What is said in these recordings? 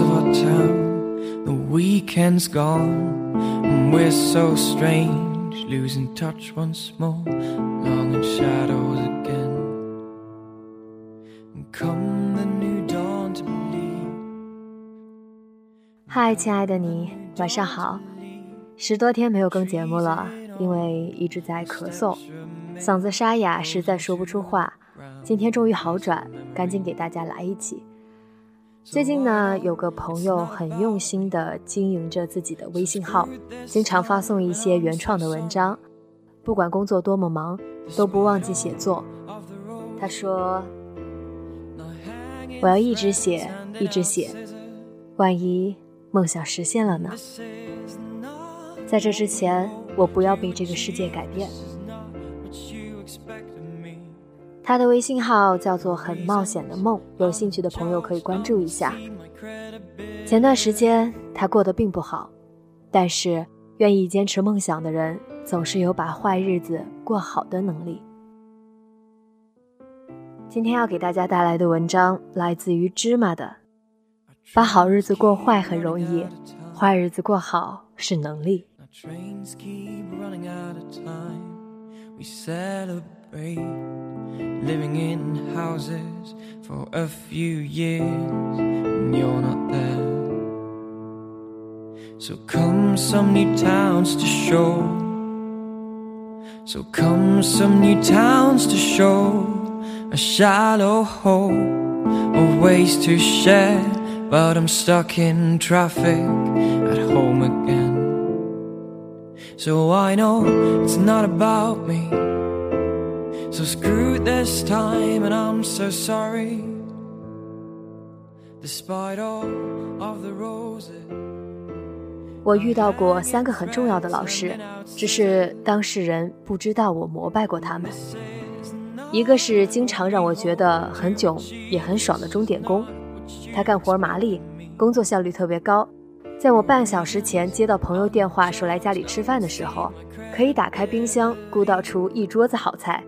Of our town. The weekend's gone, and we're so strange, losing touch once more, long in shadows again. And come the new dawn to believe. 嗨，亲爱的你，晚上好。十多天没有更节目了，因为一直在咳嗽，嗓子沙哑，实在说不出话。今天终于好转，赶紧给大家来一期。最近呢，有个朋友很用心地经营着自己的微信号，经常发送一些原创的文章，不管工作多么忙，都不忘记写作。他说：“我要一直写，一直写，万一梦想实现了呢？”在这之前，我不要被这个世界改变。他的微信号叫做“很冒险的梦”，有兴趣的朋友可以关注一下。前段时间他过得并不好，但是愿意坚持梦想的人，总是有把坏日子过好的能力。今天要给大家带来的文章来自于芝麻的，把好日子过坏很容易，坏日子过好是能力。Celebrate living in houses for a few years, and you're not there. So come some new towns to show. So come some new towns to show a shallow hole of ways to share. But I'm stuck in traffic at home again. So I know it's not about me. So screw this time, and I'm so sorry. Despite all of the roses. 我遇到过三个很重要的老师，只是当事人不知道我膜拜过他们。一个是经常让我觉得很囧也很爽的钟点工，他干活麻利，工作效率特别高。在我半小时前接到朋友电话说来家里吃饭的时候，可以打开冰箱鼓捣出一桌子好菜。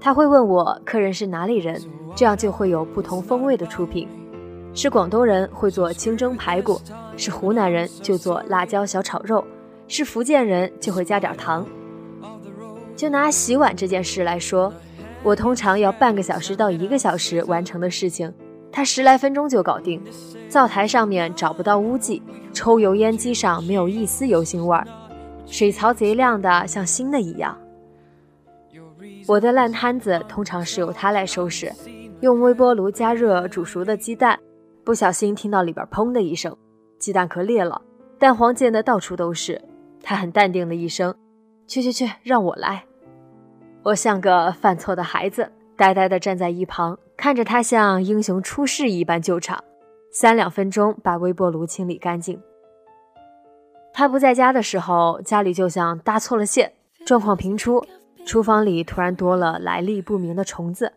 他会问我客人是哪里人，这样就会有不同风味的出品。是广东人会做清蒸排骨，是湖南人就做辣椒小炒肉，是福建人就会加点糖。就拿洗碗这件事来说，我通常要半个小时到一个小时完成的事情，他十来分钟就搞定。灶台上面找不到污迹，抽油烟机上没有一丝油腥味儿，水槽贼亮的像新的一样。我的烂摊子通常是由他来收拾，用微波炉加热煮熟的鸡蛋，不小心听到里边砰的一声，鸡蛋壳裂了，蛋黄溅得到处都是。他很淡定的一声：“去去去，让我来。”我像个犯错的孩子，呆呆地站在一旁，看着他像英雄出世一般救场。三两分钟把微波炉清理干净。他不在家的时候，家里就像搭错了线，状况频出。厨房里突然多了来历不明的虫子，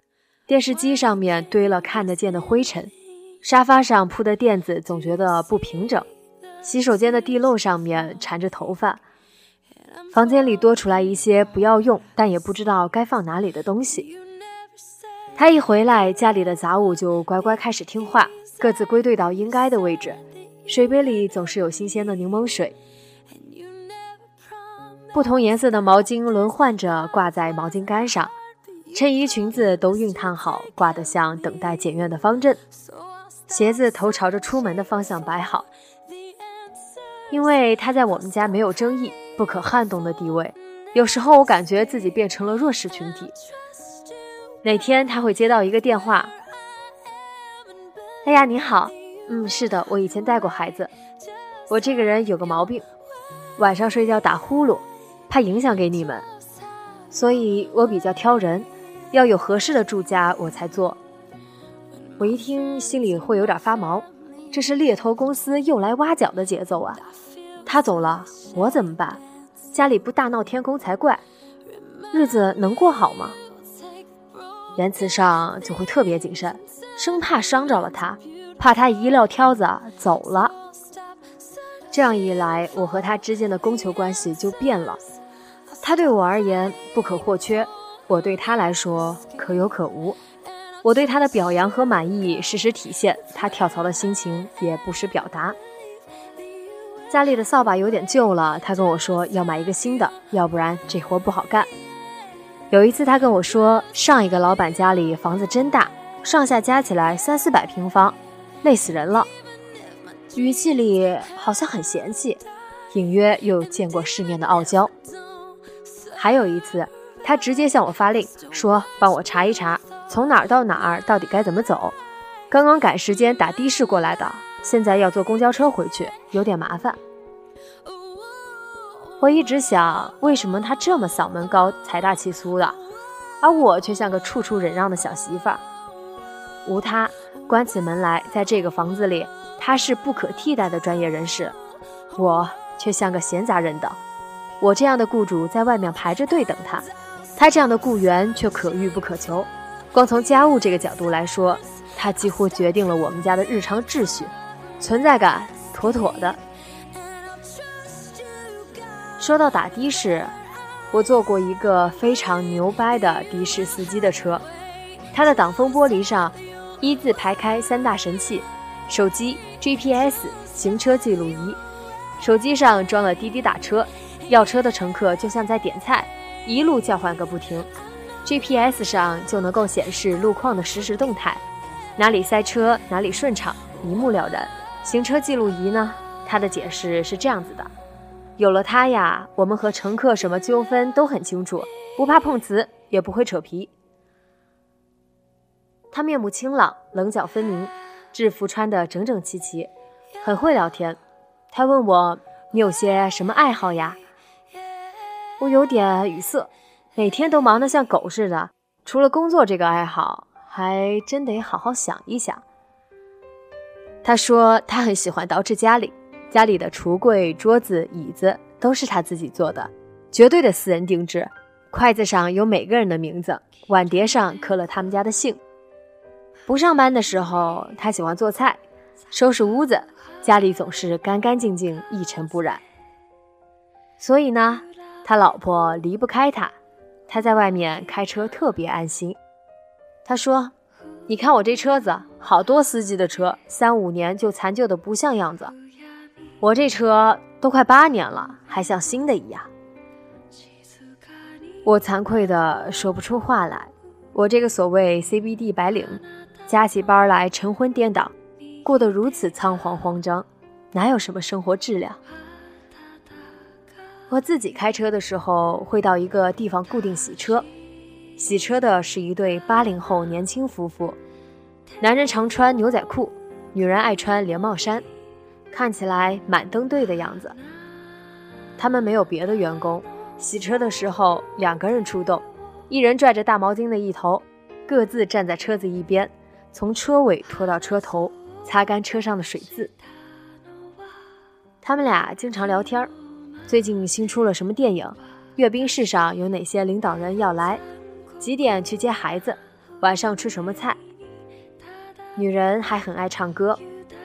电视机上面堆了看得见的灰尘，沙发上铺的垫子总觉得不平整，洗手间的地漏上面缠着头发，房间里多出来一些不要用但也不知道该放哪里的东西。他一回来，家里的杂物就乖乖开始听话。各自归队到应该的位置，水杯里总是有新鲜的柠檬水。不同颜色的毛巾轮换着挂在毛巾杆上，衬衣裙子都熨烫好，挂得像等待检阅的方阵，鞋子头朝着出门的方向摆好。因为他在我们家没有争议、不可撼动的地位，有时候我感觉自己变成了弱势群体。哪天他会接到一个电话，哎呀，你好，嗯，是的，我以前带过孩子，我这个人有个毛病，晚上睡觉打呼噜，怕影响给你们，所以我比较挑人，要有合适的住家我才做。我一听心里会有点发毛，这是猎头公司又来挖角的节奏啊！他走了，我怎么办？家里不大闹天宫才怪，日子能过好吗？言辞上就会特别谨慎，生怕伤着了他，怕他一撂挑子走了。这样一来，我和他之间的供求关系就变了。他对我而言不可或缺，我对他来说可有可无。我对他的表扬和满意时时体现，他跳槽的心情也不时表达。家里的扫把有点旧了，他跟我说要买一个新的，要不然这活不好干。有一次，他跟我说，上一个老板家里房子真大，上下加起来三四百平方，累死人了。语气里好像很嫌弃，隐约又见过世面的傲娇。还有一次，他直接向我发令，说帮我查一查，从哪儿到哪儿到底该怎么走。刚刚赶时间打的士过来的，现在要坐公交车回去，有点麻烦。我一直想，为什么他这么嗓门高、财大气粗的，而我却像个处处忍让的小媳妇儿？无他，关起门来，在这个房子里，他是不可替代的专业人士，我却像个闲杂人等。我这样的雇主在外面排着队等他，他这样的雇员却可遇不可求。光从家务这个角度来说，他几乎决定了我们家的日常秩序，存在感妥妥的。说到打的士，我坐过一个非常牛掰的的士司机的车，他的挡风玻璃上一字排开三大神器：手机、GPS、行车记录仪。手机上装了滴滴打车，要车的乘客就像在点菜，一路叫唤个不停；GPS 上就能够显示路况的实时动态，哪里塞车哪里顺畅，一目了然。行车记录仪呢，它的解释是这样子的。有了它呀，我们和乘客什么纠纷都很清楚，不怕碰瓷，也不会扯皮。他面目清朗，棱角分明，制服穿得整整齐齐，很会聊天。他问我：“你有些什么爱好呀？”我有点语塞，每天都忙得像狗似的，除了工作这个爱好，还真得好好想一想。他说他很喜欢捯饬家里。家里的橱柜、桌子、椅子都是他自己做的，绝对的私人定制。筷子上有每个人的名字，碗碟上刻了他们家的姓。不上班的时候，他喜欢做菜、收拾屋子，家里总是干干净净、一尘不染。所以呢，他老婆离不开他。他在外面开车特别安心。他说：“你看我这车子，好多司机的车，三五年就残旧的不像样子。”我这车都快八年了，还像新的一样。我惭愧的说不出话来。我这个所谓 CBD 白领，加起班来晨昏颠倒，过得如此仓皇慌张，哪有什么生活质量？我自己开车的时候，会到一个地方固定洗车，洗车的是一对八零后年轻夫妇，男人常穿牛仔裤，女人爱穿连帽衫。看起来满登对的样子。他们没有别的员工，洗车的时候两个人出动，一人拽着大毛巾的一头，各自站在车子一边，从车尾拖到车头，擦干车上的水渍。他们俩经常聊天儿最近新出了什么电影？阅兵式上有哪些领导人要来？几点去接孩子？晚上吃什么菜？女人还很爱唱歌。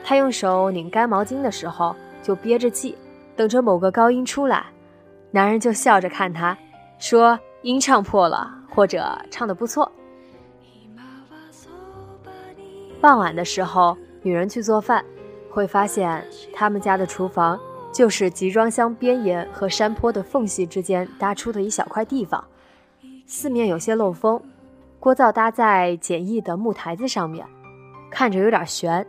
她用手拧干毛巾的时候，就憋着气，等着某个高音出来，男人就笑着看她，说音唱破了，或者唱得不错。傍晚的时候，女人去做饭，会发现他们家的厨房就是集装箱边沿和山坡的缝隙之间搭出的一小块地方，四面有些漏风，锅灶搭在简易的木台子上面，看着有点悬。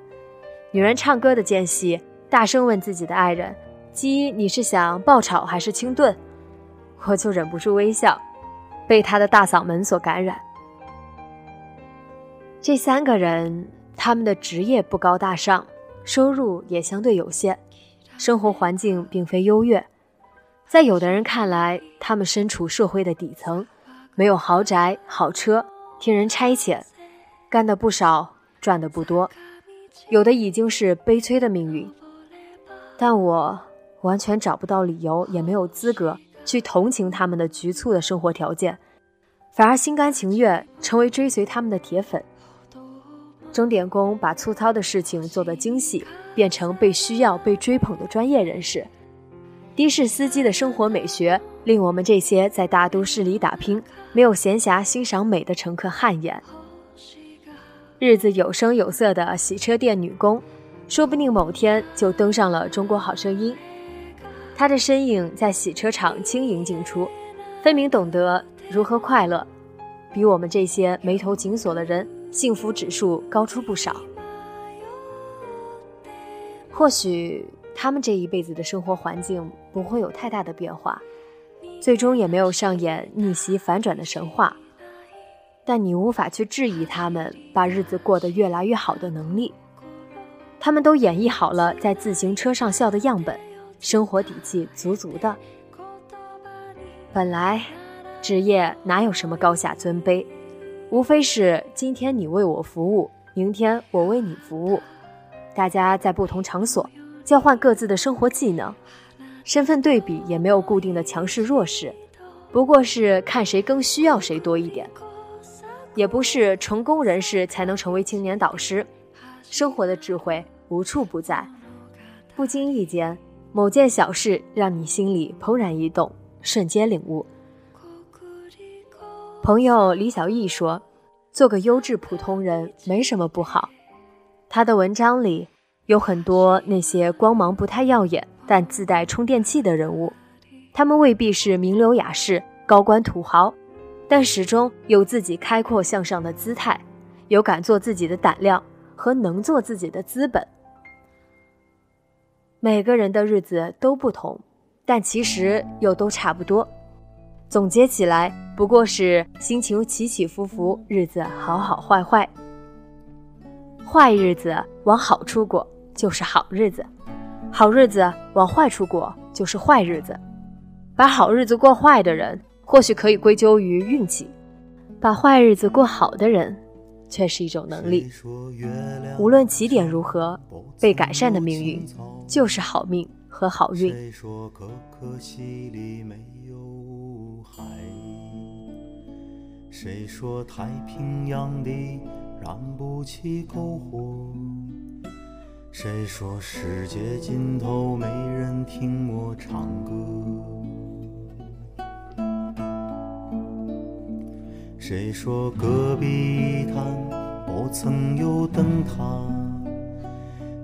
女人唱歌的间隙，大声问自己的爱人：“鸡，你是想爆炒还是清炖？”我就忍不住微笑，被他的大嗓门所感染。这三个人，他们的职业不高大上，收入也相对有限，生活环境并非优越。在有的人看来，他们身处社会的底层，没有豪宅、好车，听人差遣，干的不少，赚的不多，有的已经是悲催的命运。但我完全找不到理由，也没有资格去同情他们的局促的生活条件，反而心甘情愿成为追随他们的铁粉。钟点工把粗糙的事情做得精细，变成被需要、被追捧的专业人士。的士司机的生活美学令我们这些在大都市里打拼、没有闲暇欣赏美的乘客汗颜。日子有声有色的洗车店女工，说不定某天就登上了《中国好声音》。她的身影在洗车场轻盈进出，分明懂得如何快乐，比我们这些眉头紧锁的人。幸福指数高出不少。或许他们这一辈子的生活环境不会有太大的变化，最终也没有上演逆袭反转的神话。但你无法去质疑他们把日子过得越来越好的能力。他们都演绎好了在自行车上笑的样本，生活底气足足的。本来，职业哪有什么高下尊卑？无非是今天你为我服务，明天我为你服务，大家在不同场所交换各自的生活技能，身份对比也没有固定的强势弱势，不过是看谁更需要谁多一点。也不是成功人士才能成为青年导师，生活的智慧无处不在，不经意间某件小事让你心里怦然一动，瞬间领悟。朋友李小艺说：“做个优质普通人没什么不好。”他的文章里有很多那些光芒不太耀眼，但自带充电器的人物。他们未必是名流雅士、高官土豪，但始终有自己开阔向上的姿态，有敢做自己的胆量和能做自己的资本。每个人的日子都不同，但其实又都差不多。总结起来，不过是心情起起伏伏，日子好好坏坏。坏日子往好处过就是好日子，好日子往坏处过就是坏日子。把好日子过坏的人，或许可以归咎于运气；把坏日子过好的人，却是一种能力。无论起点如何，被改善的命运就是好命和好运。海谁说太平洋里燃不起篝火？谁说世界尽头没人听我唱歌？谁说戈壁滩不曾有灯塔？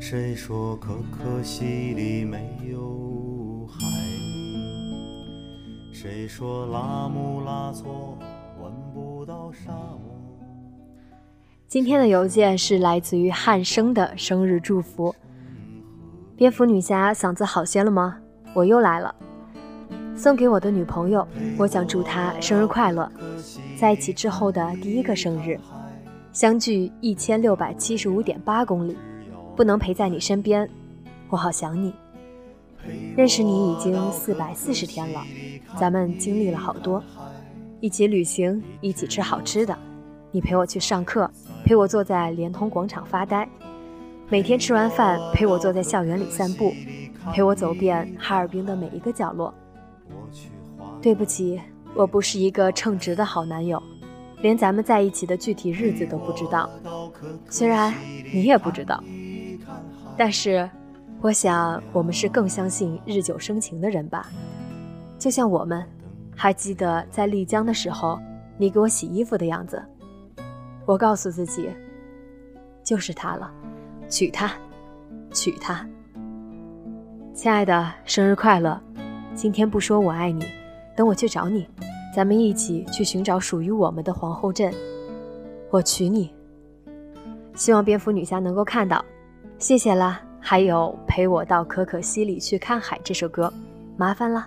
谁说可可西里没有？谁说拉姆拉措闻不到沙？今天的邮件是来自于汉生的生日祝福。蝙蝠女侠嗓子好些了吗？我又来了，送给我的女朋友，我想祝她生日快乐。在一起之后的第一个生日，相距一千六百七十五点八公里，不能陪在你身边，我好想你。认识你已经四百四十天了，咱们经历了好多。一起旅行，一起吃好吃的。你陪我去上课，陪我坐在联通广场发呆。每天吃完饭，陪我坐在校园里散步，陪我走遍哈尔滨的每一个角落。对不起，我不是一个称职的好男友，连咱们在一起的具体日子都不知道。虽然你也不知道，但是我想我们是更相信日久生情的人吧。就像我们。还记得在丽江的时候，你给我洗衣服的样子。我告诉自己，就是他了，娶她，娶她。亲爱的，生日快乐！今天不说我爱你，等我去找你，咱们一起去寻找属于我们的皇后镇。我娶你。希望蝙蝠女侠能够看到，谢谢啦。还有陪我到可可西里去看海这首歌，麻烦了。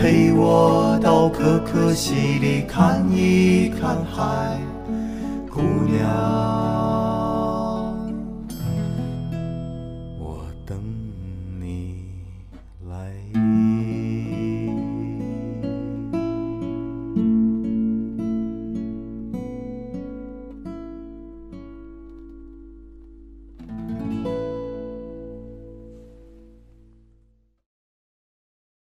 陪我到可可西里看一看海，姑娘。